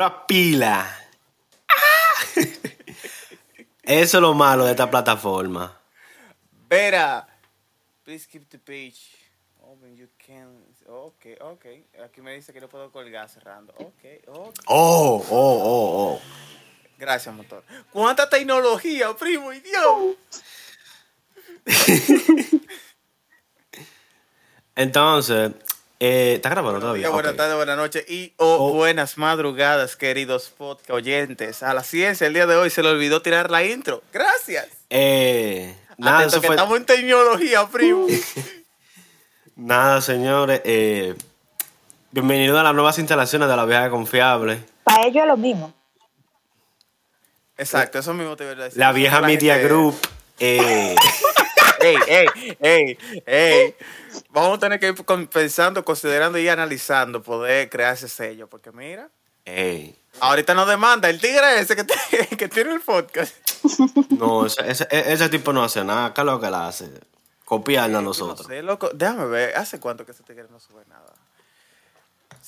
Una pila. Ah. Eso es lo malo de esta plataforma. Vera, please keep the page open. You can. Ok, ok. Aquí me dice que no puedo colgar cerrando. Ok, ok. Oh, oh, oh, oh. Gracias, motor. ¿Cuánta tecnología, primo? ¡Y Dios! Entonces, eh, ¿está grabando todavía? Buenas tardes, buenas noches y o Oh. buenas madrugadas, queridos podcast oyentes. A la ciencia, el día de hoy se le olvidó tirar la intro. Gracias. Eh, nada, Atento eso que fue, estamos en tecnología, primo. nada, señores. Eh, bienvenidos a las nuevas instalaciones de la vieja confiable. Para ellos es lo mismo. Exacto, eso mismo te voy a decir. La vieja Media gente- Group. Eh, Ey, ey, ey, ey. Vamos a tener que ir pensando, considerando y analizando poder crear ese sello. Porque mira, eh, ahorita nos demanda el tigre ese que, te- que tiene el podcast. no, ese, ese- ese tipo no hace nada. ¿Qué es lo que él hace? Copiarnos a No nosotros. sé, loco. Déjame ver, ¿hace cuánto que ese tigre no sube nada?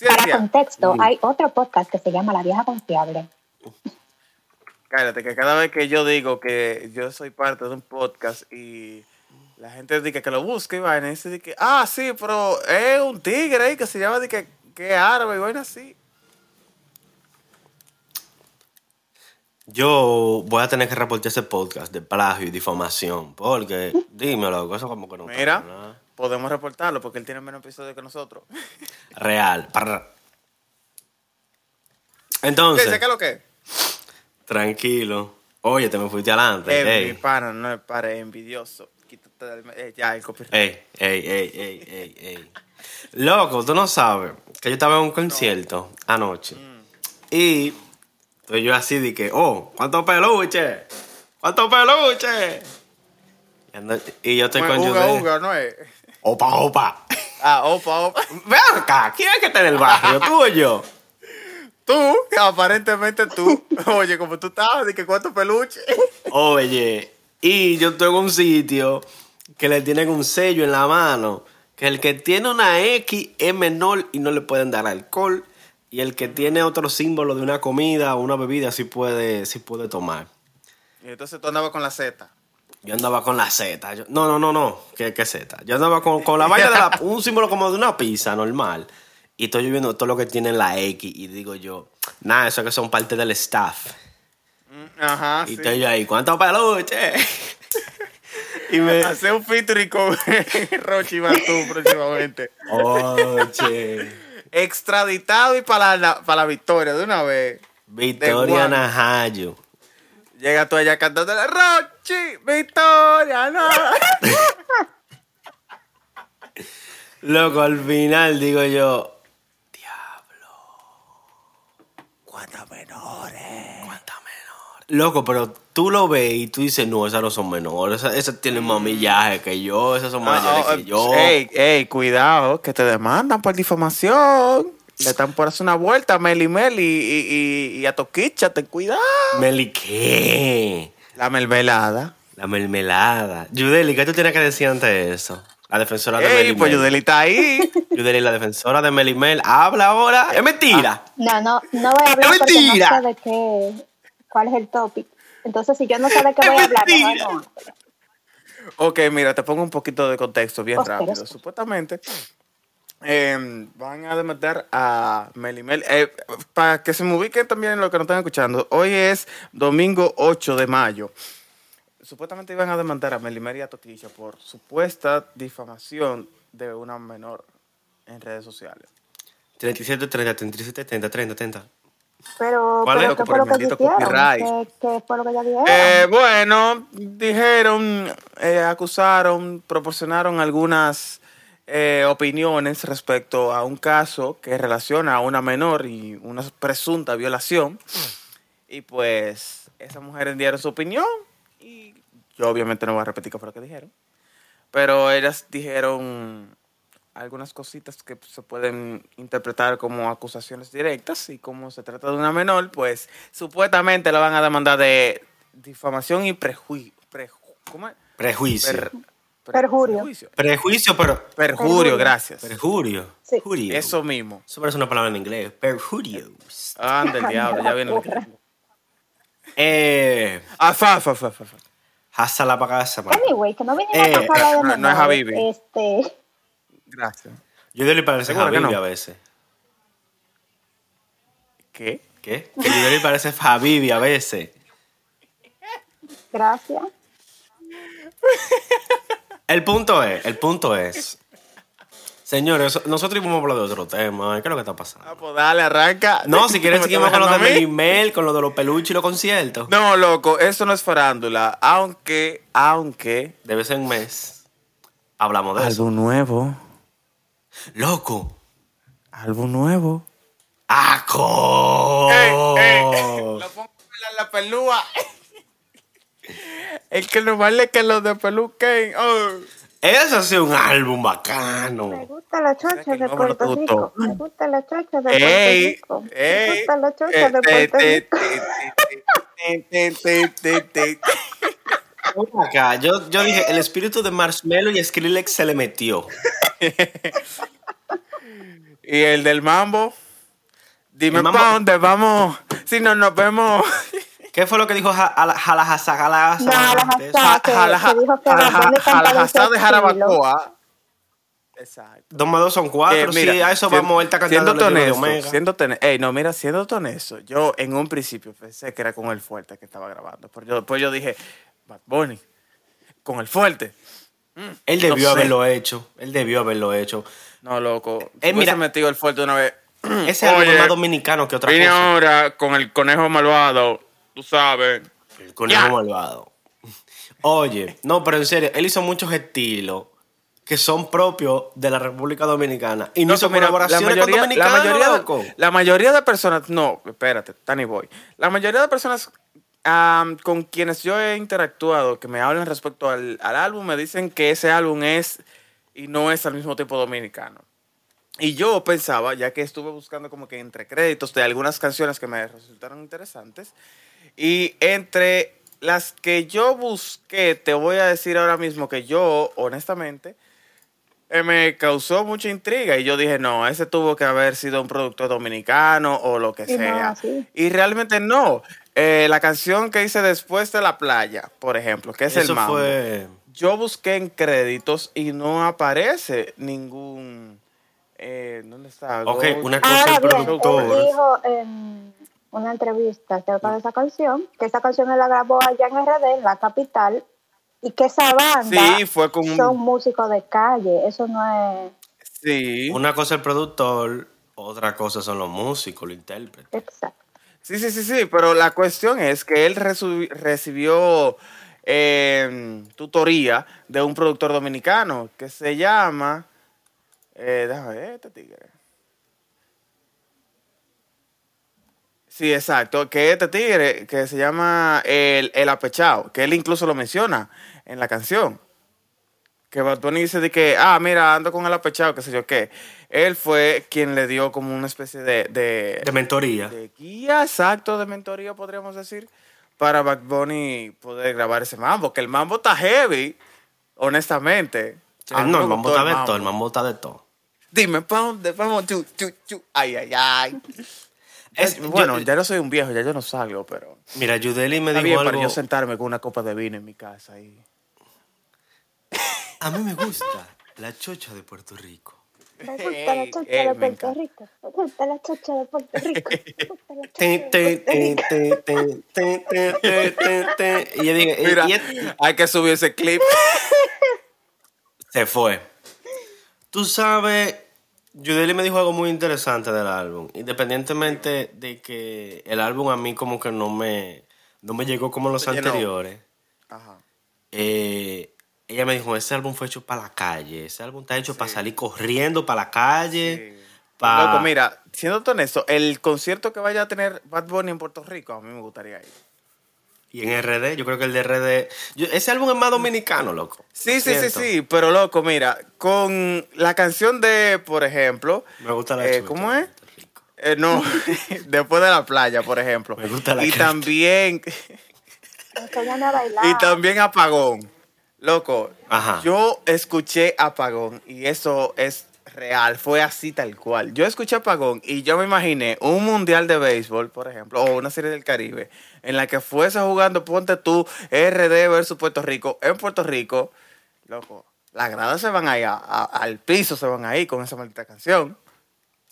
Para contexto, hay otro podcast que se llama La Vieja Confiable. Cállate, que cada vez que yo digo que yo soy parte de un podcast y la gente dice que lo busque y vaina, y dice que, ah, sí, pero es un tigre ahí que se llama de que, que es árabe y vaina así. Yo voy a tener que reportar ese podcast de plagio y difamación. Porque, dímelo, eso como que no. Mira, podemos reportarlo porque él tiene menos episodios que nosotros. Real. Parra. ¿Qué Entonces? ¿Qué es lo que? es? tranquilo. Oye, te me fuiste adelante. Eh, mi Ey, pana, no me pare envidioso. Eh, ya, el copyright. ey, ey, ey, ey, ey, ey. Loco, tú no sabes que yo estaba en un concierto anoche. Mm. Y estoy yo así que, oh, ¿cuántos peluches? ¿Cuántos peluches? Y, ando- y yo estoy Bueno, con uga, ¿no es? Opa, opa. Ah, opa, opa. Ven acá, ¿quién es que está en el barrio? ¿Tú o yo? Tú, aparentemente tú. Oye, como tú estabas, que cuántos peluches. Oye, y yo estoy en un sitio que le tienen un sello en la mano, que el que tiene una X es menor y no le pueden dar alcohol, y el que tiene otro símbolo de una comida o una bebida sí puede, sí puede tomar. Y entonces tú andabas con la Z. Yo andaba con la Z. yo- no, no, no, no. ¿Qué, qué Z? Yo andaba con, con la vaina de la- un símbolo como de una pizza normal. Y estoy viendo todo lo que tiene la X y digo yo, nada, eso que son parte del staff. Mm, Ajá, Y sí. estoy yo ahí, ¿cuántos peluches? Y me... Hacer un featuring con Rochi Bantú próximamente. Oye. Extraditado y para la, para la victoria de una vez. Victoria. Najayo. Llega tú allá cantando Rochi, Victoria, no. Loco, al final digo yo, ¿Cuántas menores? ¿cuántas menores? Loco, pero tú lo ves y tú dices, no, esas no son menores. Esas, esas tienen más millaje que yo, esas son mayores que yo. Ah, Ey, ey, cuidado, que te demandan por difamación. Le están por hacer una vuelta a Meli Meli y, y, y a Toquicha, ten cuidado. Meli, ¿qué? La mermelada. La mermelada. Yudeli, ¿qué tú tienes que decir ante eso? La defensora de Ey, Melimel. pues Yudeli está ahí. Yudeli, la defensora de Melimel, habla ahora. Es mentira. No, no, no voy a hablar ¡Es mentira! no sé de qué, cuál es el topic. Entonces, si yo no sé de qué ¡Es voy a hablar, mentira! no. Ok, mira, te pongo un poquito de contexto bien Hostia, rápido. eso. Supuestamente eh, van a demandar a Melimel. Eh, para que se me ubiquen también lo que nos están escuchando, hoy es domingo 8 de mayo. Supuestamente iban a demandar a Melimel y a Toquilla por supuesta difamación de una menor en redes sociales. 37, 30, 37, 30, 30, 30. Pero, ¿Cuál pero es? ¿qué fue lo que copyright. ¿Qué, qué fue lo que ya dijeron? Eh, bueno, dijeron, eh, acusaron, proporcionaron algunas eh, opiniones respecto a un caso que relaciona a una menor y una presunta violación. Y pues esas mujeres dieron su opinión y yo obviamente no voy a repetir qué fue lo que dijeron. Pero ellas dijeron algunas cositas que se pueden interpretar como acusaciones directas y como se trata de una menor, pues supuestamente la van a demandar de difamación y prejuicio. ¿Cómo es? Prejuicio. Per- Perjurio. Prejuicio. Prejuicio, pero. Perjurio, Perjurio. gracias. Perjurio. Sí. Jurio. Eso mismo. Eso parece una palabra en inglés. Perjurios. Anda el diablo, ya viene el Eh. Anyway, que no vinimos Eh, a hablar de no- no es Habibi. Este, Gracias. Yo le parece Seguro que Habibi no. a veces. ¿Qué? ¿Qué? Que yo le parece Habibi a veces. gracias. El punto es, el punto es. Señores, nosotros íbamos a hablar de otro tema. ¿Qué es lo que está pasando? Ah, pues dale, arranca. No, si quieres ¿Me seguimos con lo de a? Melimel, con lo de los peluches y los conciertos. No, loco, eso no es farándula. Aunque, aunque. De vez en mes hablamos de eso. Álbum nuevo. Loco. Álbum nuevo. ¡Aco! Lo pongo en la, la pelúa. El que no vale que los de peluquen. Oh. Eso ha sido un álbum Me bacano. gusta la chocha que de me Puerto? Rico. Me gusta la chocha de Puerto Rico. Me ey. gusta la chocha eh, de Puerto Rico. Acá, yo, yo dije, el espíritu de Marshmello y Skrillex se le metió. Y el del mambo. Dime El mambo- pa' dónde vamos. Si no nos vemos. ¿Qué fue lo que dijo Jalajasa? Jalajasa. De de Jarabacoa. Exacto. Dos más dos son cuatro. Eh, sí, a eso sien- vamos. Él está cantando de honesto, Omega. siéndote hone- ey, no, mira, siéndote honesto, yo en un principio pensé que era con el fuerte que estaba grabando, pero yo, después yo dije, Bad Bunny, con el fuerte. Él debió no sé. haberlo hecho. Él debió haberlo hecho. No, loco. Si Eh, mira- metido el fuerte una vez. Ese es más dominicano que otra Vine cosa. ahora con el conejo malvado, tú sabes. El conejo Ya. malvado. Oye, no, pero en serio, él hizo muchos estilos que son propios de la República Dominicana. Y no No, hizo mira, colaboraciones con la mayoría, loco. de, la mayoría de personas, no, espérate, Tani Boy. La mayoría de personas con quienes yo he interactuado, que me hablan respecto al, al álbum, me dicen que ese álbum es y no es al mismo tiempo dominicano. Y yo pensaba, ya que estuve buscando como que entre créditos de algunas canciones que me resultaron interesantes, y entre las que yo busqué, te voy a decir ahora mismo que yo, honestamente, eh, me causó mucha intriga y yo dije, no, ese tuvo que haber sido un productor dominicano o lo que Y no, sea. sí. Y realmente no. Eh, la canción que hice después de la playa, por ejemplo, que es Eso el mambo. fue... Yo busqué en créditos y no aparece ningún... eh, ¿Dónde está? Ok, Gold- una cosa Ahora el bien, él productor. dijo en una entrevista acerca de esa canción que esa canción él la grabó allá en RD, en la capital, y que esa banda Sí, fue con son músicos de calle. Eso no es Sí. Una cosa el productor, otra cosa son los músicos, los intérpretes. exacto. Sí, sí, sí, sí, pero la cuestión es que él recibió eh, tutoría de un productor dominicano que se llama... Eh, déjame ver, este tigre. Sí, exacto, que este tigre que se llama El, el Apechao, que él incluso lo menciona en la canción. Que Bad Bunny dice de que, ah, mira, ando con el apechado, qué sé yo qué. Él fue quien le dio como una especie de, de, De mentoría. de guía, exacto, de mentoría, podríamos decir, para Bad Bunny poder grabar ese mambo. Que el mambo está heavy, honestamente. Mí no, el mambo está de todo, el mambo está de todo. Dime, ¿pa' dónde vamos? Chu, chu, chu. Ay, ay, ay. Es- bueno, yo- ya no soy un viejo, ya yo no salgo, pero... Mira, Yudeli me dijo bien algo. para yo sentarme con una copa de vino en mi casa y... A mí me gusta la chocha de Puerto Rico. Me gusta la chocha de Puerto. Rico. Me gusta la chocha de Puerto Rico. Y yo dije, y- Mira, hay que subir ese clip. se fue. Tú sabes, Yudeli me dijo algo muy interesante del álbum. Independientemente de que el álbum a mí como que no me, no me llegó como los anteriores. Ajá. eh, ella me dijo, ese álbum fue hecho para la calle. Ese álbum está hecho para salir corriendo para la calle. pa- Loco, mira, siendo honesto, el concierto que vaya a tener Bad Bunny en Puerto Rico, a mí me gustaría ir. Y en RD, yo creo que el de RD... yo- ese álbum es más dominicano, loco. Sí, sí, sí, Siento. sí, pero loco, mira, con la canción de, por ejemplo, Me gusta la eh, ¿cómo es? Puerto Rico. Eh, no, después de la playa, por ejemplo. Me gusta la y también, Enséñame a bailar. y también Apagón. Loco, Ajá. yo escuché Apagón y eso es real, fue así tal cual. Yo escuché Apagón y yo me imaginé un mundial de béisbol, por ejemplo, o una serie del Caribe, en la que fuese jugando, ponte tú, RD versus Puerto Rico, en Puerto Rico, loco, las gradas se van ahí, a- a- al piso se van ahí con esa maldita canción.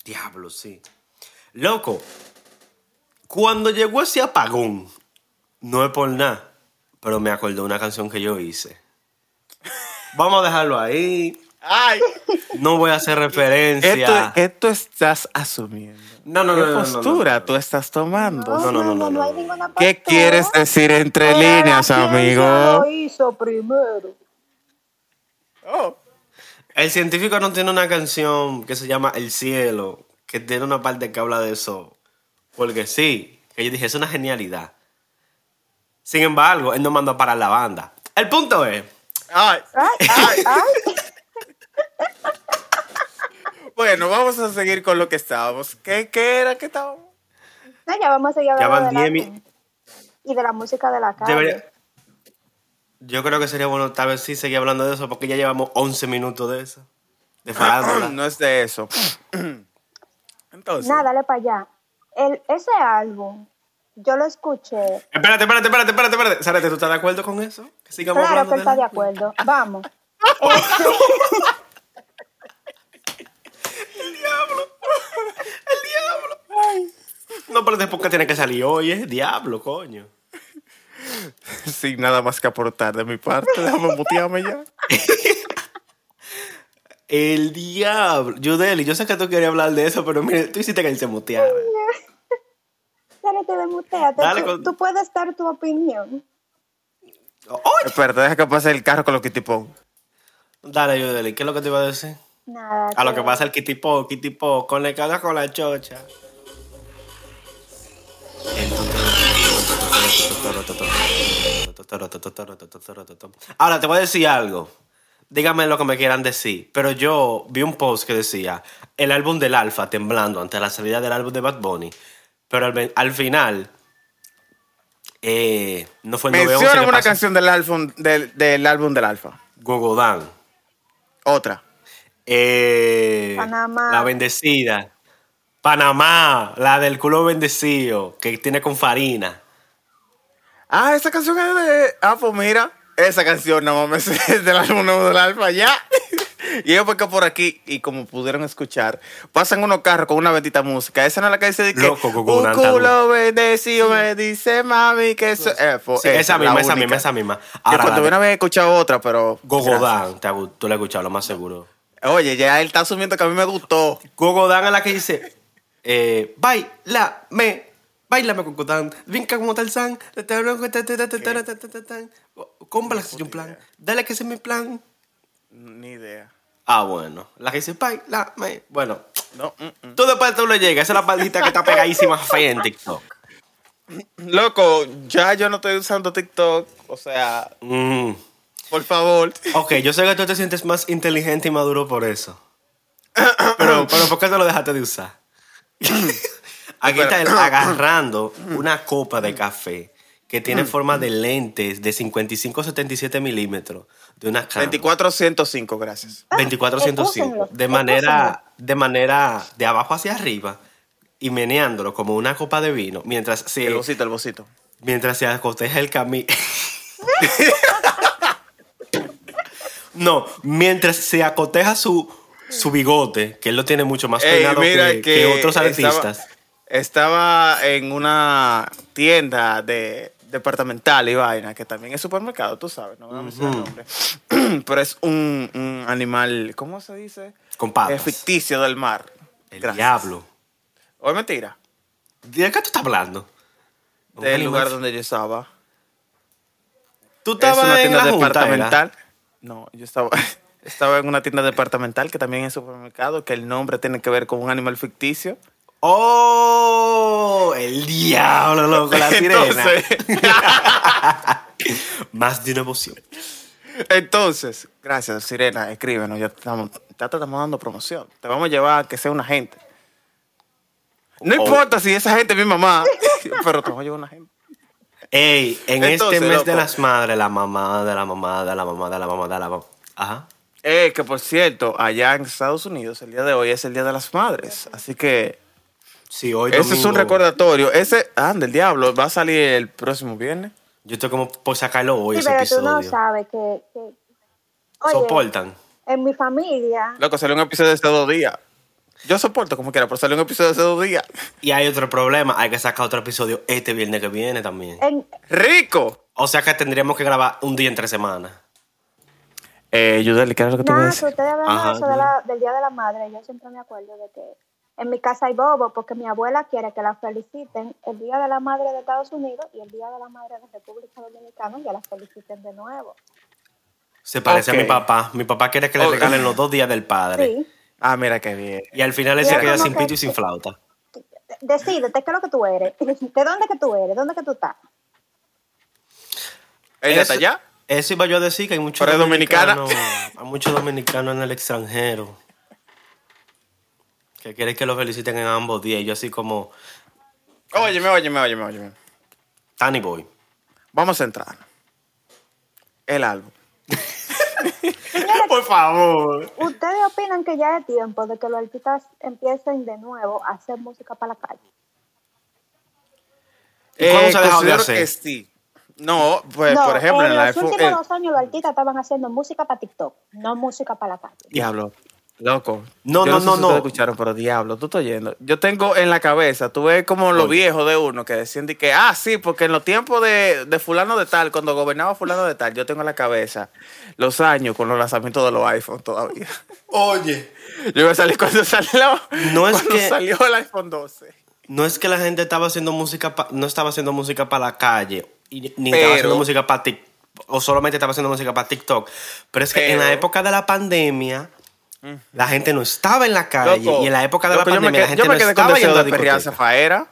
Diablo, sí. Loco, cuando llegó ese apagón, no es por nada, pero me acordé de una canción que yo hice. Vamos a dejarlo ahí. ¡Ay! No voy a hacer referencia. Esto, ¿Qué tú estás asumiendo? No, no, ¿Qué no, no, no, no, postura no, no. tú estás tomando? No, no, no, no, hay ¿Qué quieres decir entre líneas, amigo? lo hizo primero. Oh. El científico no tiene una canción que se llama El cielo, que tiene una parte que habla de eso. Porque sí, que yo dije, es una genialidad. Sin embargo, él no mandó a parar la banda. El punto es, Ay. Ay, ay, ay. Bueno, vamos a seguir con lo que estábamos. ¿Qué, qué era que estábamos? No, ya vamos a seguir Ya hablando van 10 álbum. y de la música de la calle. debería... Yo creo que sería bueno tal vez sí seguir hablando de eso, porque ya llevamos 11 minutos de eso. De farándula. No es de eso. Entonces, Nada, dale para allá. El, ese álbum, yo lo escuché. Espérate, espérate, espérate, espérate, espérate. Sárate, ¿tú estás de acuerdo con eso? Que sigamos Claro hablando que él está de acuerdo. Vamos. No, pero después que tiene que salir hoy, es diablo, coño. sin nada más que aportar de mi parte, déjame mutearme ya. El diablo. Yudeli, yo sé que tú querías hablar de eso, pero mire, tú hiciste que él se muteara. Dale, te demuteate. Dale Tú, con- tú puedes dar tu opinión. Oye. Espérate, deja que pase el carro con los kitipón. Dale, Yudeli, ¿qué es lo que te iba a decir? Nada. A lo que pasa el kitipo, kitipo, conectada con la chocha. Ahora te voy a decir algo. Díganme lo que me quieran decir. Pero yo vi un post que decía el álbum del Alfa temblando ante la salida del álbum de Bad Bunny. Pero al, al final eh, no fue el 911 Menciona que una pasó. canción del álbum del, del álbum del Alfa. Gogodán. Otra. Eh, Panamá. La bendecida. Panamá, la del culo bendecido, que tiene con farina. Ah, esa canción es de. Ah, pues mira. Esa canción no mames es del álbum nuevo del Alfa, ya. Y es porque por aquí, y como pudieron escuchar, pasan unos carros con una bendita música. Esa no es la que dice de que Loco, con un culo bendecido me dice mami que eso. Eh, pues, Sí, esa esa es misma, la esa misma, esa misma. Yo Ahora, cuando la viene a haber escuchado otra, pero. Gogodán, te ha- tú la has escuchado, lo más seguro. Oye, ya él está asumiendo que a mí me gustó. Gogodán es la que dice, eh, bailame, bailame con Godán, vinca como Tarzán, cómprala que soy un plan, dale que ese es mi plan. Ni idea. Ah, bueno, la que dice, bailame, bueno, No, mm, mm. tú después tú le llegas, esa es la maldita que está pegadísima fea en TikTok. Loco, ya yo no estoy usando TikTok. O sea, Mm. por favor. Ok, yo sé que tú te sientes más inteligente y maduro por eso. Pero, pero ¿por qué te lo dejaste de usar? Aquí está él agarrando una copa de café que tiene forma de lentes de 55-77 milímetros de una cama. 2405, gracias. 2405. Úsenlo, De manera, de manera de abajo hacia arriba y meneándolo como una copa de vino mientras se, El bocito, el bocito. mientras se acoteja el camino. no, mientras se acoteja su, su bigote, que él lo tiene mucho más Ey, peinado mira que, que que otros estaba- artistas. Estaba en una tienda de departamental y vaina, que también es supermercado, tú sabes, no voy a mencionar el nombre. Pero es un, un animal, ¿cómo se dice? Con patas. Eh, ficticio del mar. El Gracias. diablo. ¿O es mentira? ¿De qué tú estás hablando? Del lugar donde yo estaba. ¿Tú Es estabas una en tienda la junta, departamental. No, yo estaba, estaba en una tienda departamental que también es supermercado, que el nombre tiene que ver con un animal ficticio. ¡Oh! El diablo, loco, la sirena. Más de una emoción. entonces, gracias, Sirena, escríbenos, ya estamos, ya te estamos dando promoción. Te vamos a llevar a que sea una gente. No Oh. importa si esa gente es mi mamá, pero te vamos a llevar una gente. Ey, en Entonces, este mes de las madres, la mamá de la mamá de la mamá de la mamá de la mamá. Ajá. Eh, que por cierto, allá en Estados Unidos, el día de hoy es el Día de las Madres. Así que Sí, hoy ese es un recordatorio. Ese, ah, del diablo, va a salir el próximo viernes. Yo estoy como por sacarlo hoy Sí, ese pero tú no sabes que... que oye, Soportan. en mi familia... Loco, salió un episodio de hace dos días. Yo soporto como quiera, pero salió un episodio de hace dos días. Y hay otro problema, hay que sacar otro episodio este viernes que viene también. En, ¡Rico! O sea que tendríamos que grabar un día entre semanas. Eh, Yudeli, ¿qué era lo que a Nada, que decir? ustedes hablan Ajá, de eso de la- del Día de la Madre. Yo siempre me acuerdo de que en mi casa hay bobo porque mi abuela quiere que la feliciten el Día de la Madre de Estados Unidos y el Día de la Madre de República Dominicana y que la feliciten de nuevo. Se parece a mi papá. Mi papá quiere que le regalen los dos días del padre. Sí. Ah, mira qué bien. Y al final él se es queda sin que- pito y sin flauta. Decídete qué es lo que tú eres. ¿De dónde que tú eres? ¿Dónde que tú estás? ¿Ella está allá? Eso iba yo a decir que hay muchos dominicana. dominicanos. Hay muchos dominicanos en el extranjero. Que quieren que lo feliciten en ambos días. Y yo así como Óyeme, óyeme, óyeme, óyeme. Tiny Boy. Vamos a entrar. El álbum. Por favor. ¿Ustedes opinan que ya es tiempo de que los artistas empiecen de nuevo a hacer música para la calle? ¿Y cuándo se ha dejado de hacer? que sí. No, pues no, por ejemplo, en, en la los últimos en- dos años los artistas estaban haciendo música para TikTok, no música para la calle. Diablo. Loco. No, Yo no, sé no, si no. escucharon, pero diablo, tú estás oyendo. Yo tengo en la cabeza, tú ves como los viejos de uno que decían de que, ah, sí, porque en los tiempos de, de fulano de tal, cuando gobernaba fulano de tal, yo tengo en la cabeza los años con los lanzamientos de los iPhones todavía. Oye. Yo iba a salir cuando salió, No es cuando que- salió el iPhone 12. No es que la gente estaba haciendo música, pa- no estaba haciendo música para la calle, y, ni Pero- estaba haciendo música para TikTok, o solamente estaba haciendo música para TikTok. Pero es que en la época de la pandemia, la gente no estaba en la calle. Loco, y en la época de loco, la pandemia, la gente no con estaba deseo yendo a de zafaera.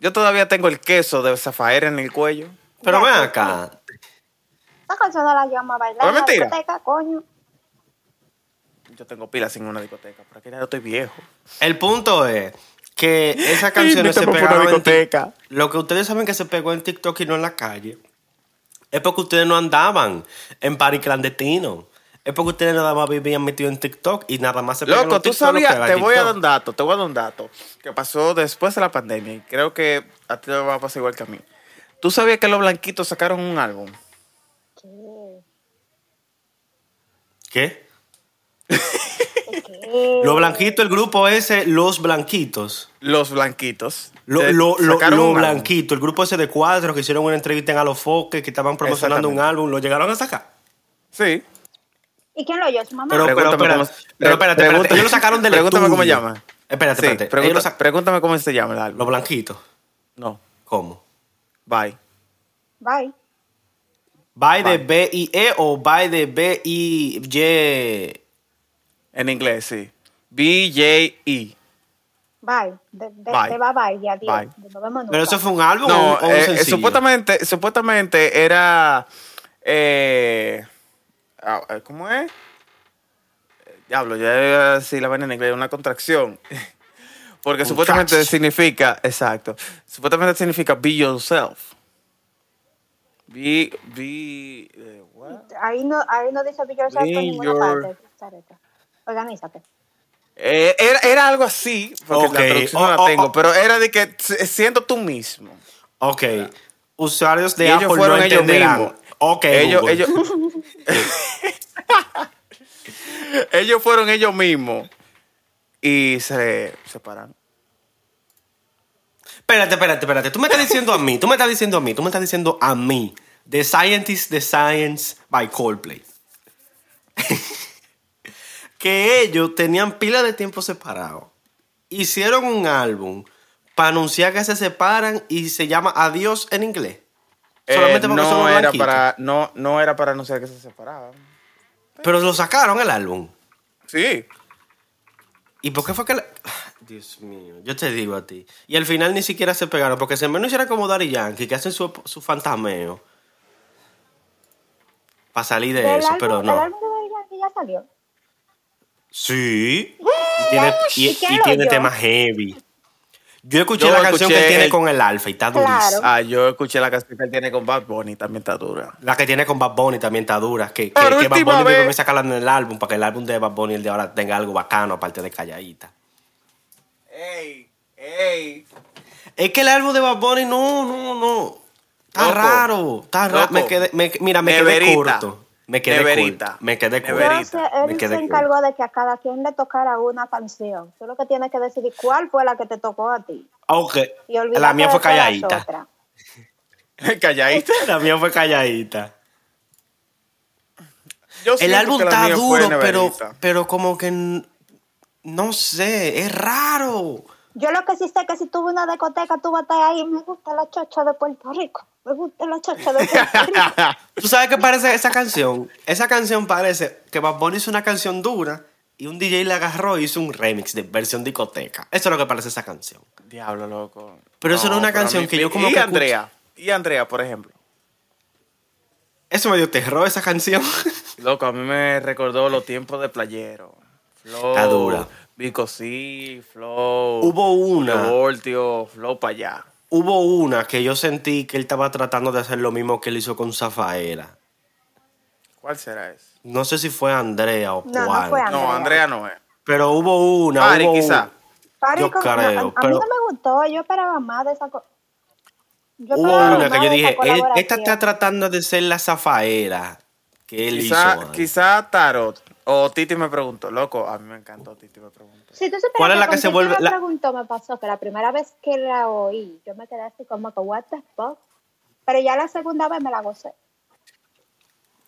Yo todavía tengo el queso de zafaera en el cuello. Pero ven acá. Esa canción no la llama a bailar ¿Es en la mentira? discoteca, coño. Yo tengo pilas en una discoteca, pero aquí ya yo estoy viejo. El punto es que esas canciones se pegaron en discoteca. Lo que ustedes saben que se pegó en TikTok y no en la calle es porque ustedes no andaban en party clandestino. Es porque ustedes nada más vivían metidos en TikTok y nada más se Loco, los tú TikTok, lo sabías, te voy a dar un dato, te voy a dar un dato que pasó después de la pandemia y creo que a ti te va a pasar igual que a mí. ¿Tú sabías que los blanquitos sacaron un álbum? ¿Qué? Los blanquitos, el grupo ese, Los Blanquitos. Los blanquitos. Lo, eh, lo, lo, sacaron lo un álbum. Blanquito, el grupo ese de cuatro que hicieron una entrevista en Alofoque, que estaban promocionando un álbum, lo llegaron a sacar. Sí. ¿Y quién lo oyó? ¿Su mamá? Pero, pero, cómo- pero espérate, espérate, ellos lo sacaron del pregúntame estudio. cómo se llama. Espérate, Sí, espérate. pregúntame cómo se llama el álbum. Los Blanquitos. No, ¿Cómo? bye. Bye. ¿By de Bye. B-I-E o by de B-I-Y? En inglés, sí. B-J-E. Bye. De, de, Bye. de bye bye. Bye. ¿Pero eso fue un álbum o No, un, o un eh, supuestamente, supuestamente era. Eh, ¿Cómo es? Eh, Diablo, ya decir la vaina en inglés, una contracción. Porque supuestamente significa, exacto, supuestamente significa be yourself. Be, be, eh, what? Ahí no, ahí no dice Be Yourself Be en ninguna your- parte. Organízate. Eh, era, era algo así, porque la traducción oh, no la oh, tengo, oh. pero era de que siendo tú mismo. Ok. Usuarios de Y ellos Apple fueron no ellos entenderán. mismos. Ok, ellos, Google. ellos, ellos fueron ellos mismos y se separan. Espérate, espérate, espérate. Tú me estás diciendo a mí, tú me estás diciendo a mí, tú me estás diciendo a mí. The Scientist, The Science by Coldplay. que ellos tenían pila de tiempo separado. Hicieron un álbum para anunciar que se separan y se llama Adiós en inglés. Solamente Eh, porque son no los era para no no era para anunciar que se separaban. Pero lo sacaron el álbum. Sí. ¿Y por qué fue que le- Dios mío, yo te digo a ti. Y al final ni siquiera se pegaron, porque si al menos hiciera como Daddy Yankee, que hacen su, su fantasmeo. Para salir de El eso, álbum- pero El no. álbum de Daddy Yankee ya salió. Sí. Y tiene, y, ¿Y tiene temas heavy. Yo escuché Yo la canción que él tiene el- con el Alfa y está Claro. durísima. Ah, yo escuché la canción que él tiene con Bad Bunny, también está dura. La que tiene con Bad Bunny también está dura. Que, que, que Bad Bunny vez. debe sacarla en el álbum para que el álbum de Bad Bunny el de ahora tenga algo bacano aparte de calladita. ¡Ey! ¡Ey! Es que el álbum de Bad Bunny no, no, no. Está Loco. raro. Está raro. Me quedé, me- mira, me Neverita. quedé corto. Me quedé Neverita. corto. Me quedé corto. Neverita. Entonces, Me él quedé se encargó de que a cada quien le tocara una canción. Tú lo que tienes que decidir cuál fue la que te tocó a ti. Ok. Y olvidarte La mía fue calladita. Calladita. La mía fue calladita. Yo El álbum está duro, pero, pero como que no sé, es raro. Yo lo que sí sé que si tuve una discoteca, tú vas a estar ahí. Me gusta la chocha de Puerto Rico. Me gusta la chocha de Puerto Rico. ¿Tú sabes qué parece esa canción? Esa canción parece que Bad Bunny hizo una canción dura y un DJ la agarró y hizo un remix de versión discoteca. Eso es lo que parece esa canción. Diablo, loco. Pero eso no es una canción mí- que yo como y que Andrea. Y Andrea, por ejemplo. Eso me dio terror, esa canción. Loco, a mí me recordó los tiempos de playero. Flow. Está dura. Vico sí, Flow. Hubo una. Voltio, Flow para allá. Hubo una que yo sentí que él estaba tratando de hacer lo mismo que él hizo con Zafaera. ¿Cuál será ese? No sé si fue Andrea o No, no cuál. No, Andrea. No es. Pero hubo una. Pari, hubo quizá. Party Yo con- no, a- creo, a, mí no me gustó. Yo esperaba más de esa cosa. Hubo una que yo dije, él, esta está tratando de ser la Zafaera que él Quizá, hizo. quizá Tarot. O Titi me preguntó. Loco, a mí me encantó Titi me preguntó. Tú supieras ¿Cuál es la que se vuelve- me la- preguntó, me pasó que la primera vez que la oí, yo me quedé así como que, what the fuck. Pero ya la segunda vez me la gocé.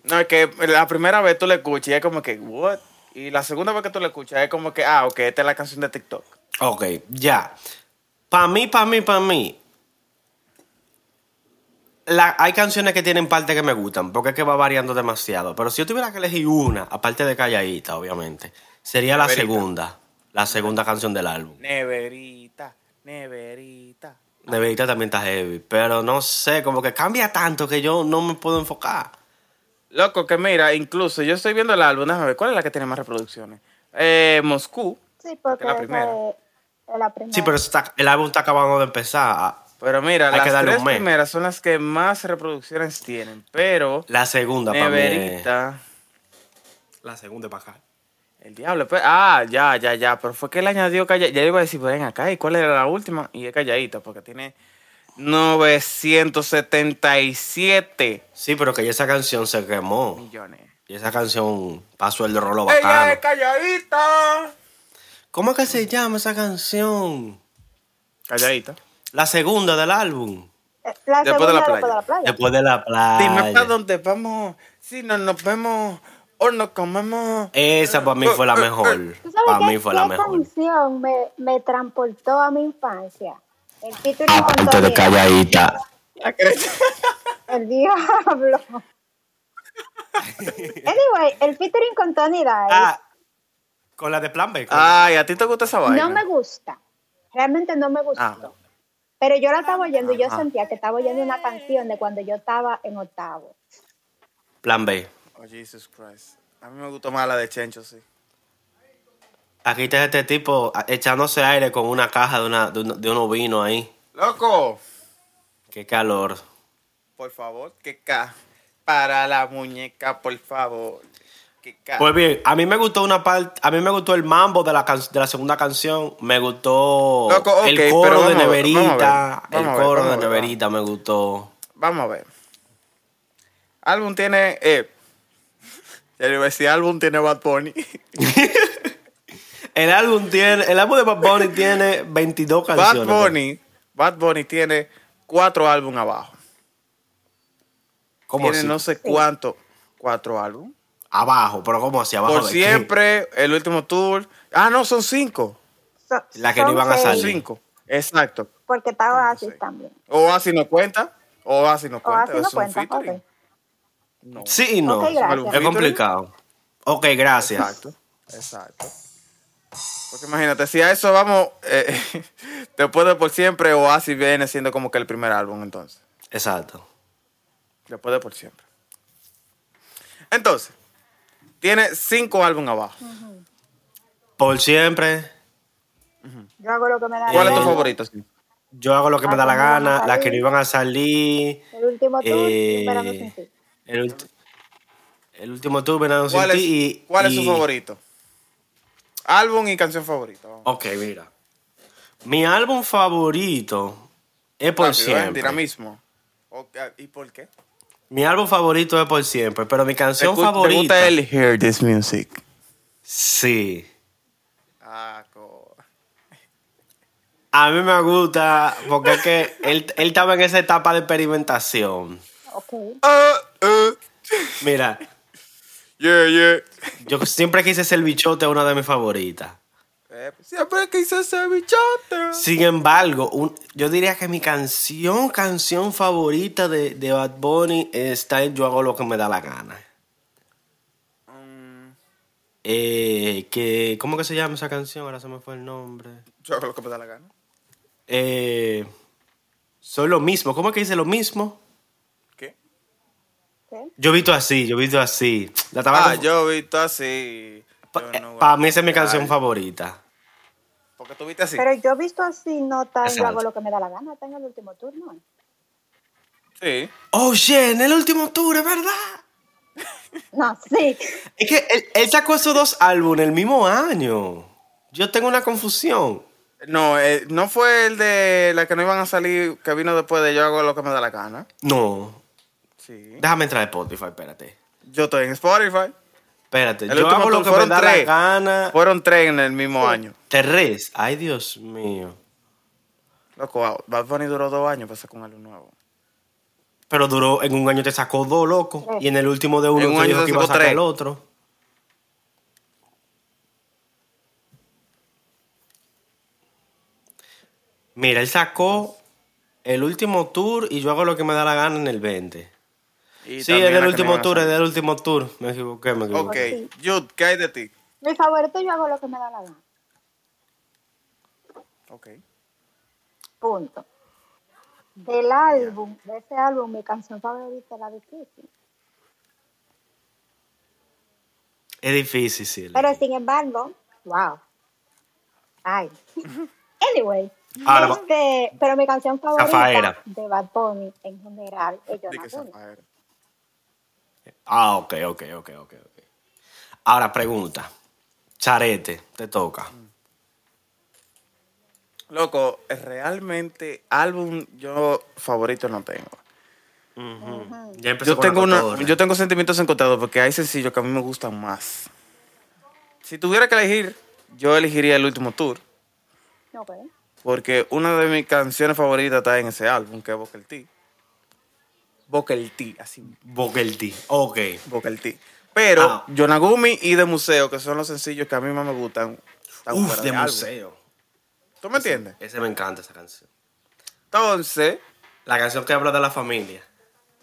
No, es que la primera vez tú le escuchas y es como que, what? Y la segunda vez que tú le escuchas es como que, ah, ok, esta es la canción de TikTok. Ok, ya. Para mí, para mí, para mí. La, hay canciones que tienen partes que me gustan, porque es que va variando demasiado. Pero si yo tuviera que elegir una, aparte de Calladita, obviamente, sería la segunda. La segunda canción del álbum. Neverita, neverita. Neverita también está heavy, pero no sé, como que cambia tanto que yo no me puedo enfocar. Loco, que mira, incluso yo estoy viendo el álbum, déjame ver, ¿cuál es la que tiene más reproducciones? Eh, Moscú, Sí, porque la esa primera. es- es la primera. Sí, pero está- el álbum está acabando de empezar. Pero mira, Hay las tres primeras son las que más reproducciones tienen, pero La segunda es- Neverita, La segunda para acá. el diablo, pues, ah, ya, ya, ya, pero fue que él añadió calladita, ya iba a decir, ven acá, ¿y cuál era la última? Y es calladita, porque tiene 977 Sí, pero que ya esa canción se quemó. millones. Y esa canción pasó el rolo ¡Ella bacano. es calladita! ¿Cómo es que se llama esa canción? Calladita. La segunda del álbum. Eh, La Después de la playa. después de la playa. Después de la playa. Dime para dónde vamos, si no nos vemos o nos comemos. Esa para mí fue la mejor. ¿Tú sabes Para mí fue la qué mejor. canción me, me transportó a mi infancia? El título con Aparte de Tony, calladita. El diablo. anyway, el featuring con Tony Dice Ah, con la de Plan B. Ay, ¿a ti te gusta esa vaina? no me gusta. Realmente no me gustó. Ah. Pero yo la estaba oyendo y yo sentía que estaba oyendo una canción de cuando yo estaba en octavo. Plan B. Oh, Jesus Christ. A mí me gustó más la de Chencho, sí. Aquí está este tipo ah, echándose aire con una caja de, una, de, un- de unos vinos ahí. ¡Loco! Qué calor. Por favor, que ca. Para la muñeca, por favor. Pues bien, a mí me gustó una parte, a mí me gustó el mambo de la, can- de la segunda canción, me gustó Loco, el coro de Neverita, ver, el ver, coro de ver, Neverita me gustó. Vamos a ver. Álbum tiene. Eh, decir, álbum tiene Bad Bunny. El álbum tiene, el álbum de Bad Bunny tiene 22 Bad canciones. pues. Bunny, Bad Bunny tiene cuatro álbumes abajo. ¿Cómo tiene así? no sé cuánto. Cuatro álbumes. Abajo, pero ¿cómo así? Abajo Por de qué? siempre, el último tour. Ah, no, son cinco. So- La que no iban a salir. cinco. Exacto. Porque estaba así Entonces, también. O así no cuenta. O así no O cuenta. así no cuenta. featuring. ok. No. Sí y no. Es complicado. Ok, gracias. Exacto. Exacto. Porque imagínate, si a eso vamos eh, después de por siempre, Oasis viene siendo como que el primer álbum entonces. Exacto. Después de por siempre. Entonces, tiene cinco álbumes abajo. Por siempre. Yo hago lo que me da ¿Cuál la es tu favorito? sí? Yo hago lo que me Ah, da la cuando iban a gana, las que no iban a salir. El último tour, eh, esperando sin ti. el, último tour, sin ¿Cuál, es, ti. Y, cuál es y- su favorito? Álbum y canción favorita. vamos. Ok, mira. Mi álbum favorito es por Rápido, ¿eh? siempre. Dinamismo. Ok, ¿Y por qué? Mi álbum favorito es por siempre, pero mi ¿Te, canción gu- te favorita. gusta el Hear This Music? Sí. Ah, co- A mí me gusta porque es que él, él estaba en esa etapa de experimentación. Ok. Ah, ah. Mira, Yeah, yeah. yo siempre quise ser bichote, una de mis favoritas. Eh, siempre quise ser bichote. Sin embargo, un- yo diría que mi canción, canción favorita de, de Bad Bunny está en Yo hago lo que me da la gana. Mm, Eh, que, ¿Cómo que se llama esa canción? Ahora se me fue el nombre. yo hago lo que me da la gana. Eh, soy lo mismo. ¿Cómo es que dice lo mismo? ¿Qué? ¿Qué? Yo he visto así, yo he visto así. La estaba Ah, confu- yo he visto así. Pa- Yo no Para mí esa es mi canción Ay, favorita. Porque tú viste así. Pero yo visto así, no en yo hago lo que me da la gana, está en el último turno. Sí. Oh, shit, en el último tour, es verdad. No, sí. Es que él, él sacó esos dos álbumes el mismo año. Yo tengo una confusión. No, eh, no fue el de la que no iban a salir, que vino después de Yo hago lo que me da la gana. No. Sí. Déjame entrar a Spotify, espérate. Yo estoy en Spotify. Espérate, El yo último hago lo que me fueron da la tres. gana. Fueron tres en el mismo año. Tres. Ay, Dios mío. Loco, Bad Bunny duró dos años para sacar un álbum nuevo. Pero duró, en un año te sacó dos, loco. Y en el último de uno En un te año dijo te que iba a sacó sacar tres. el otro. Mira, él sacó el último tour y yo hago lo que me da la gana en el 20. Y sí, es del último tour, es del último tour. Me equivoqué, me Ok, equivoqué. Jude, ¿qué hay de ti? Mi favorito yo hago lo que me da la gana. Ok. Punto. Del álbum, de ese álbum, mi canción favorita es la difícil. Es difícil, sí. Pero sin embargo, wow. Ay. Anyway. Ahora va- este, pero mi canción favorita Zafaera. de Bad Bunny en general es. Ah, ok, ok, ok, ok, ok. Ahora, pregunta. Charete, te toca. Loco, realmente álbum yo favorito no tengo. Ya empezó Yo tengo, una, yo tengo sentimientos encontrados porque hay sencillos que a mí me gustan más. Si tuviera que elegir, yo elegiría el último tour. Ok. Porque una de mis canciones favoritas está en ese álbum, que es Booker T. Booker T, así. Booker T. Ok. Booker T. Pero Ah. Yonaguni y De Museo, que son los sencillos que a mí más me gustan, Uf, de museo. ¿Tú me entiendes? Ese me encanta, esa canción. Entonces, La canción que habla de la familia.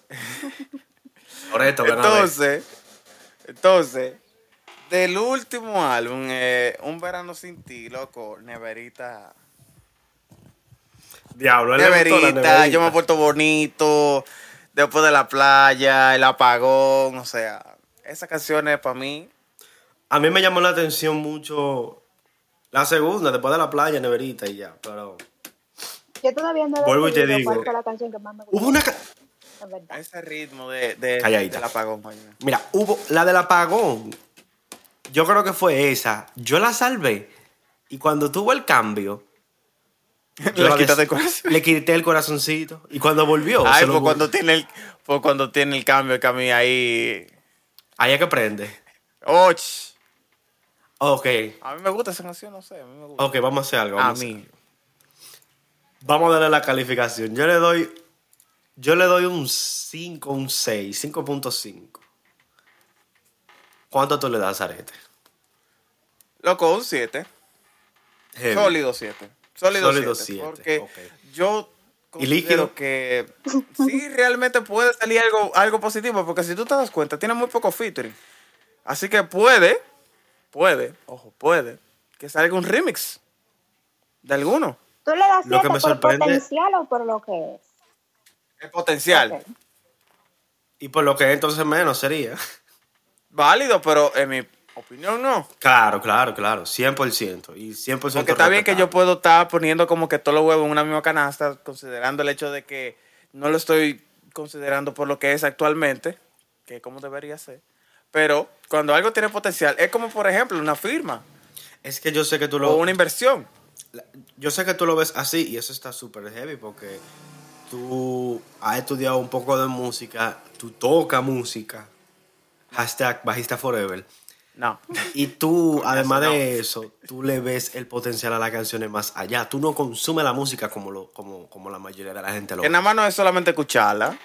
Ver. entonces, entonces, del último álbum, eh, Un Verano Sin Ti, loco, Neverita. Diablo, Neverita, neverita. yo me porto bonito, después de la playa, el apagón, o sea, esas canciones para mí, A mí me llamó la atención mucho la segunda, después de la playa, neverita y ya. Pero Yo todavía no he Vuelvo y te digo. cuál fue la canción que más me gustó. hubo una... verdad. ese ritmo de, de- del apagón, coño. Mira, hubo la del apagón. Yo creo que fue esa. Yo la salvé. Y cuando tuvo el cambio... Le quitaste el corazón. Le quité el corazoncito. Y cuando volvió... Ay, pues cuando tiene el, pues cuando tiene el cambio que a mí ahí, Ahí es que prende. och, Ok. a mí me gusta esa canción, no sé, a mí me gusta. Ok, vamos a hacer algo. a vamos hacer mí. Vamos a darle la calificación. Yo le doy. Yo le doy un 5, un 6, 5.5. ¿Cuánto tú le das, Arete? Loco, un 7. Heavy. Sólido 7. Sólido Sólido 7. siete, Porque yo ¿Y líquido? que sí realmente puede salir algo, algo positivo. Porque si tú te das cuenta, tiene muy poco featuring. Así que puede, puede, ojo, puede, que salga un remix de alguno. ¿Tú le das Lo que 7 me por sorprende- potencial o por lo que es? El potencial. Y por lo que entonces menos sería. Válido, pero en mi Opinión no. Claro, claro, claro, 100%. Y 100% Porque está bien que yo puedo estar poniendo como que todos los huevos en una misma canasta, considerando el hecho de que no lo estoy considerando por lo que es actualmente, que es como debería ser. Pero cuando algo tiene potencial, es como por ejemplo una firma Es que yo sé que tú o lo... una inversión. Yo sé que tú lo ves así y eso está súper heavy porque tú has estudiado un poco de música, tú tocas música, hashtag bajista forever. No. Y tú, además no. de eso, tú le ves el potencial a las canciones más allá. Tú no consumes la música como, lo, como, como la mayoría de la gente lo Que ve. nada más no es solamente escucharla.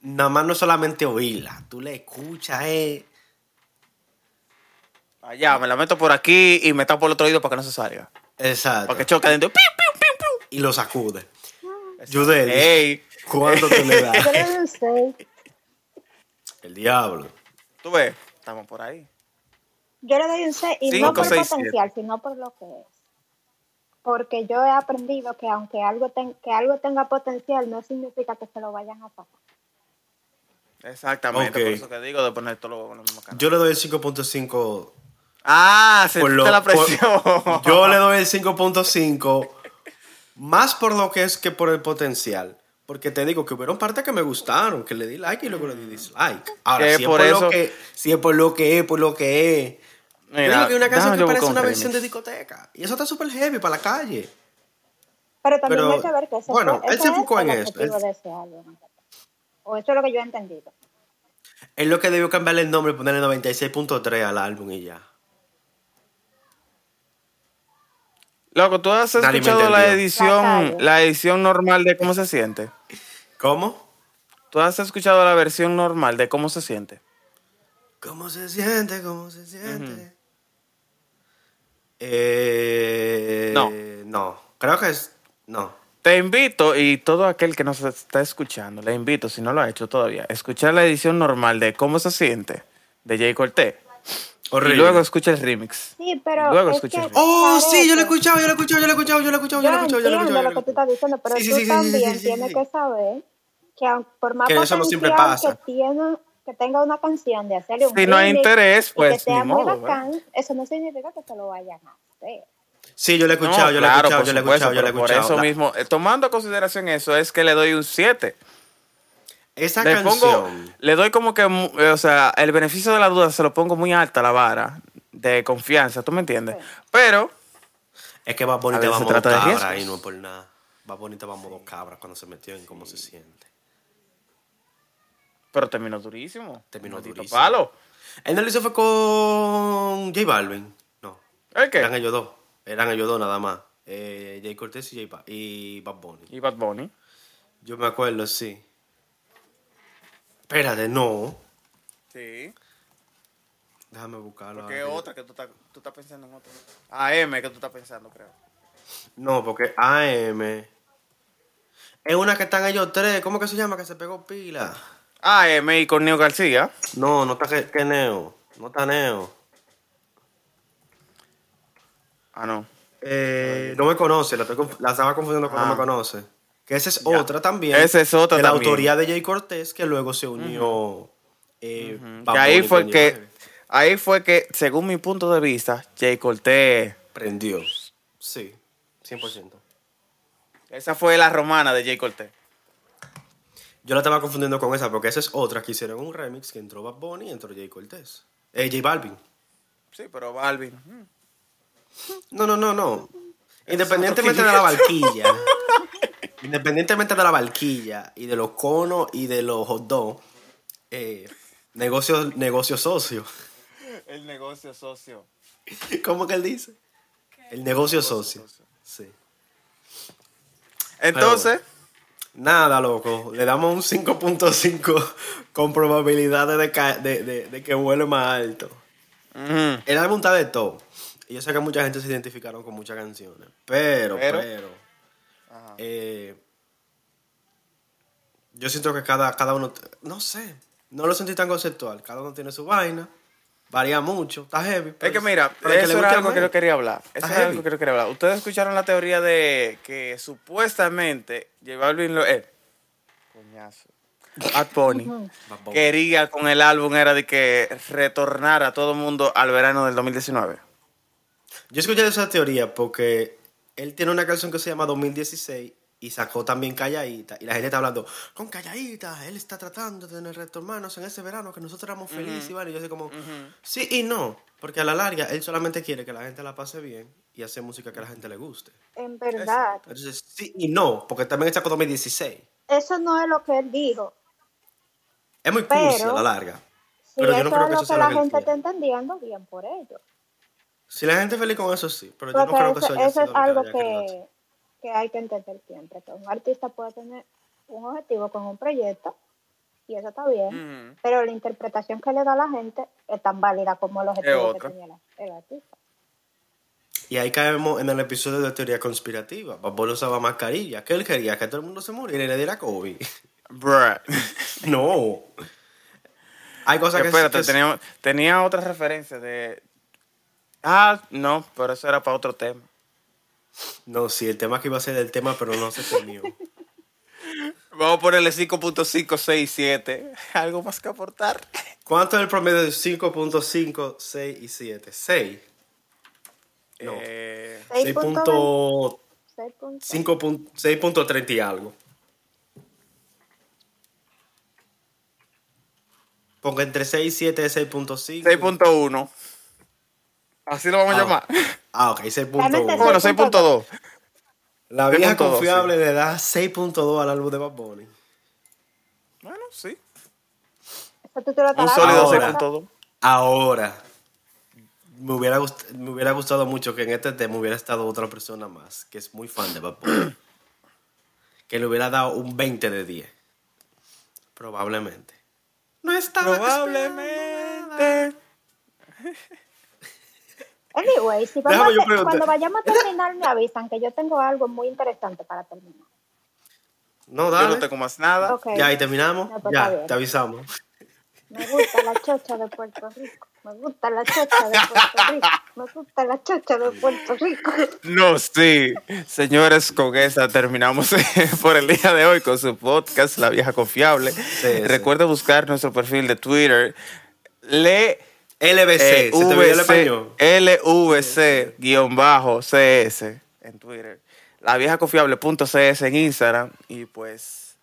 Nada más no es solamente oírla, tú le escuchas, eh. Allá, me la meto por aquí y me tapo el otro oído para que no se salga. Exacto. Para que choque dentro. ¡Piu, piu, piu, piu! Y lo sacude. Yudeli, Ey. ¿cuánto tú le das? El diablo. Tú ves, estamos por ahí. Yo le doy un 6 y Cinco, no por seis, potencial, sino por lo que es. Porque yo he aprendido que aunque algo, ten- que algo tenga potencial, no significa que se lo vayan a sacar. Exactamente, por eso que digo de poner todo lo en misma canasta. Yo le doy el 5.5 Ah, sentiste lo- la por- presión. yo le doy el 5.5 más por lo que es que por el potencial. Porque te digo que hubieron partes que me gustaron, que le di like y luego le di dislike. Ahora, Que si es, por por eso- lo que, si es por lo que es, por lo que es. Yo Mira, digo que hay una canción que parece una un versión de discoteca. Y eso está súper heavy para la calle. Pero también Pero, hay que ver que ese bueno, fue, él se es enfocó en objetivo él- de ese álbum. O eso es lo que yo he entendido. Es lo que debió cambiarle el nombre y ponerle 96.3 al álbum y ya. Loco, ¿tú has Nadie escuchado la edición, la edición normal de cómo se siente? ¿Cómo? ¿Tú has escuchado la versión normal de cómo se siente? ¿Cómo se siente? ¿Cómo se siente? Eh, No. No. Creo que es. No. Te invito, y todo aquel que nos está escuchando, le invito, si no lo ha hecho todavía, a escuchar la edición normal de cómo se siente de Jay Cortés. Horrible. Y luego escucha el remix. Sí, pero. Luego es escucha que el remix. Oh, sí, yo lo he escuchado, yo lo he escuchado, yo lo he escuchado, yo lo he escuchado, yo lo he escuchado, yo entiendo lo que tú estás diciendo, pero Sí, sí, tú sí, también sí, sí, tienes sí. que saber que por más Que eso no siempre pasa. que tiene, que tenga una canción de hacerle un Si no hay interés, pues, que sea ni muy modo, bacán, eso no significa que se lo vayan a hacer. Sí, yo lo he escuchado, No, yo lo he claro, escuchado, por yo lo he supuesto, escuchado, yo lo he pero por escuchado. eso mismo, eh, tomando a consideración eso, es que le doy un 7. Esa Le canción. pongo, le doy como que, eh, o sea, el beneficio de la duda se lo pongo muy alta la vara de confianza, ¿tú me entiendes? Sí. Pero, Es que va A bonita, vamos se dos trata de cabras y no es por nada. Va bonita, vamos dos cabras cuando se metió en cómo se siente. Pero terminó durísimo. Terminó durísimo. palo. Él no lo hizo fue con J Balvin. No. ¿El qué? Eran ellos dos. Eran ellos dos nada más. Eh, Jay Cortés y, J Ba- y Bad Bunny. Y Bad Bunny. Yo me acuerdo, sí. Espérate, no. Sí. Déjame buscarlo. Porque ahora. otra que tú estás, tú estás pensando en otra. AM que tú estás pensando, creo. No, porque AM. Es una que están ellos tres. ¿Cómo que se llama? Que se pegó pila. AM y con Neo García. No, no está que, que Neo. No está Neo. Ah, no. Eh, no me conoce, la, estoy la estaba confundiendo con no Ah. me conoce. Que esa es Ya. otra también. Esa es otra de la también. autoría de Jay Cortés, que luego se unió. eh, Bad Que ahí fue que, ahí fue que, según mi punto de vista, Jay Cortés, Prendió. Sí, 100%. esa fue la romana de Jay Cortés. Yo la estaba confundiendo con esa, porque esa es otra que hicieron un remix que entró Bad Bunny y entró Jay Cortés. Eh, J Balvin. Sí, pero Balvin. mm. No, no, no, no. Independientemente de la barquilla. independientemente de la barquilla y de los conos y de los hot dogs, eh, negocio, negocio socio. El negocio socio. ¿Cómo que él dice? El negocio socio. Sí. Entonces, Nada, loco. Le damos un 5.5 con probabilidades de, de, de- de que vuele más alto. El álbum está de todo. Y yo sé que mucha gente se identificaron con muchas canciones. Pero, Pero. pero. eh, yo siento que cada, cada uno. No sé. No lo sentí tan conceptual. Cada uno tiene su vaina. Varía mucho. Está heavy. es que pero- mira, pero al que eso era algo que yo quería hablar. Eso era algo que yo quería hablar. Ustedes escucharon la teoría de que supuestamente J Balvin lo... Eh, coñazo. Bad Bunny, quería con el álbum era de que retornara a todo el mundo al verano del 2019. Yo escuché esa teoría porque él tiene una canción que se llama 2016 y sacó también Calladita. Y la gente está hablando, con Calladita, él está tratando de tener retornarnos en ese verano que nosotros éramos felices. Y bueno, y yo soy como, sí y no. Porque a la larga, él solamente quiere que la gente la pase bien y hacer música que a la gente le guste. En verdad, Entonces, sí y no, porque también él sacó 2016. eso no es lo que él dijo. Es muy cursi a la larga. Si Pero yo eso no creo es que lo eso que la lo que él gente está entendiendo, bien por ello. Si la gente es feliz con eso, sí. Pero yo no creo que eso, eso haya eso sido es lo que algo que, que hay que entender siempre. Que un artista puede tener un objetivo con un proyecto y eso está bien, pero la interpretación que le da a la gente es tan válida como el objetivo que tenía la- el artista. Y ahí caemos en el episodio de teoría conspirativa. Bunny usaba mascarilla. ¿Qué él quería? Que todo el mundo se muriera y le diera COVID. Bruh. no. Hay cosas que... Espérate, que- tenía, tenía otra referencia de... Ah, no, pero eso era para otro tema. No, sí, el tema que iba a ser el tema, pero no se terminó. Vamos a ponerle 5.567. ¿Algo más que aportar? ¿Cuánto es el promedio de 5.5, 6 y 7? 6. No. Eh, 6.5 6.6. 6.30 y algo. Porque entre 6 y 7 es 6.5. 6.1. Así lo vamos a Ah. llamar. Ah, ok, Realmente 6.1. Bueno, 6.2. La vieja 6.2, confiable le da 6.2 al álbum de Bad Bunny. Bueno, sí. Un sólido Ahora. ¿verdad? 6.2. Ahora, me hubiera, gust- me hubiera gustado mucho que en este tema hubiera estado otra persona más, que es muy fan de Bad Bunny. que le hubiera dado un 20 de 10. Probablemente. No estaba Probablemente. Anyway, si vamos a cuando vayamos a terminar me avisan que yo tengo algo muy interesante para terminar. No, Yo dale. no tengo más nada. Ya, y terminamos. No, pues ya, te avisamos. Me gusta la chocha de Puerto Rico. Me gusta la chocha de Puerto Rico. Me gusta la chocha de Puerto Rico. No, sí. Señores, con esa terminamos por el día de hoy con su podcast, La Vieja Confiable. sí. Recuerda buscar nuestro perfil de Twitter. Le LBC, eh, se te el español. LVC-CS en Twitter. La vieja confiable.cs en Instagram. Y pues.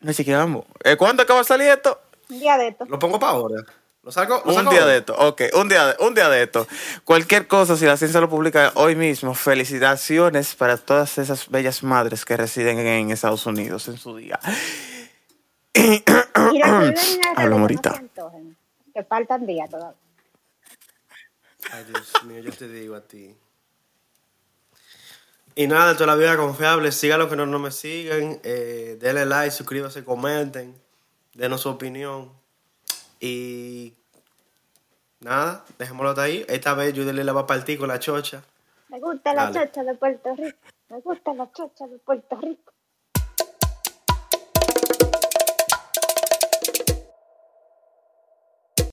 Nos chequeamos. Eh, ¿Cuándo acaba de salir esto? Un día de esto. Lo pongo para ahora. Lo saco. Lo Un saco día ahora? de esto, ok, un día de, un día de esto. Cualquier cosa, si la ciencia lo publica hoy mismo, felicitaciones para todas esas bellas madres que residen en Estados Unidos en su día. Y recuerden Que faltan días todavía. Ay, Dios mío, yo te digo a ti. Y nada, toda la vida confiable. Sigan los que no, no me siguen. Eh, denle like, suscríbanse, comenten. Denos su opinión. Y nada, dejémoslo hasta ahí. Esta vez Judy le va a partir con la chocha. Me gusta la chocha de Puerto Rico. Me gusta la chocha de Puerto Rico.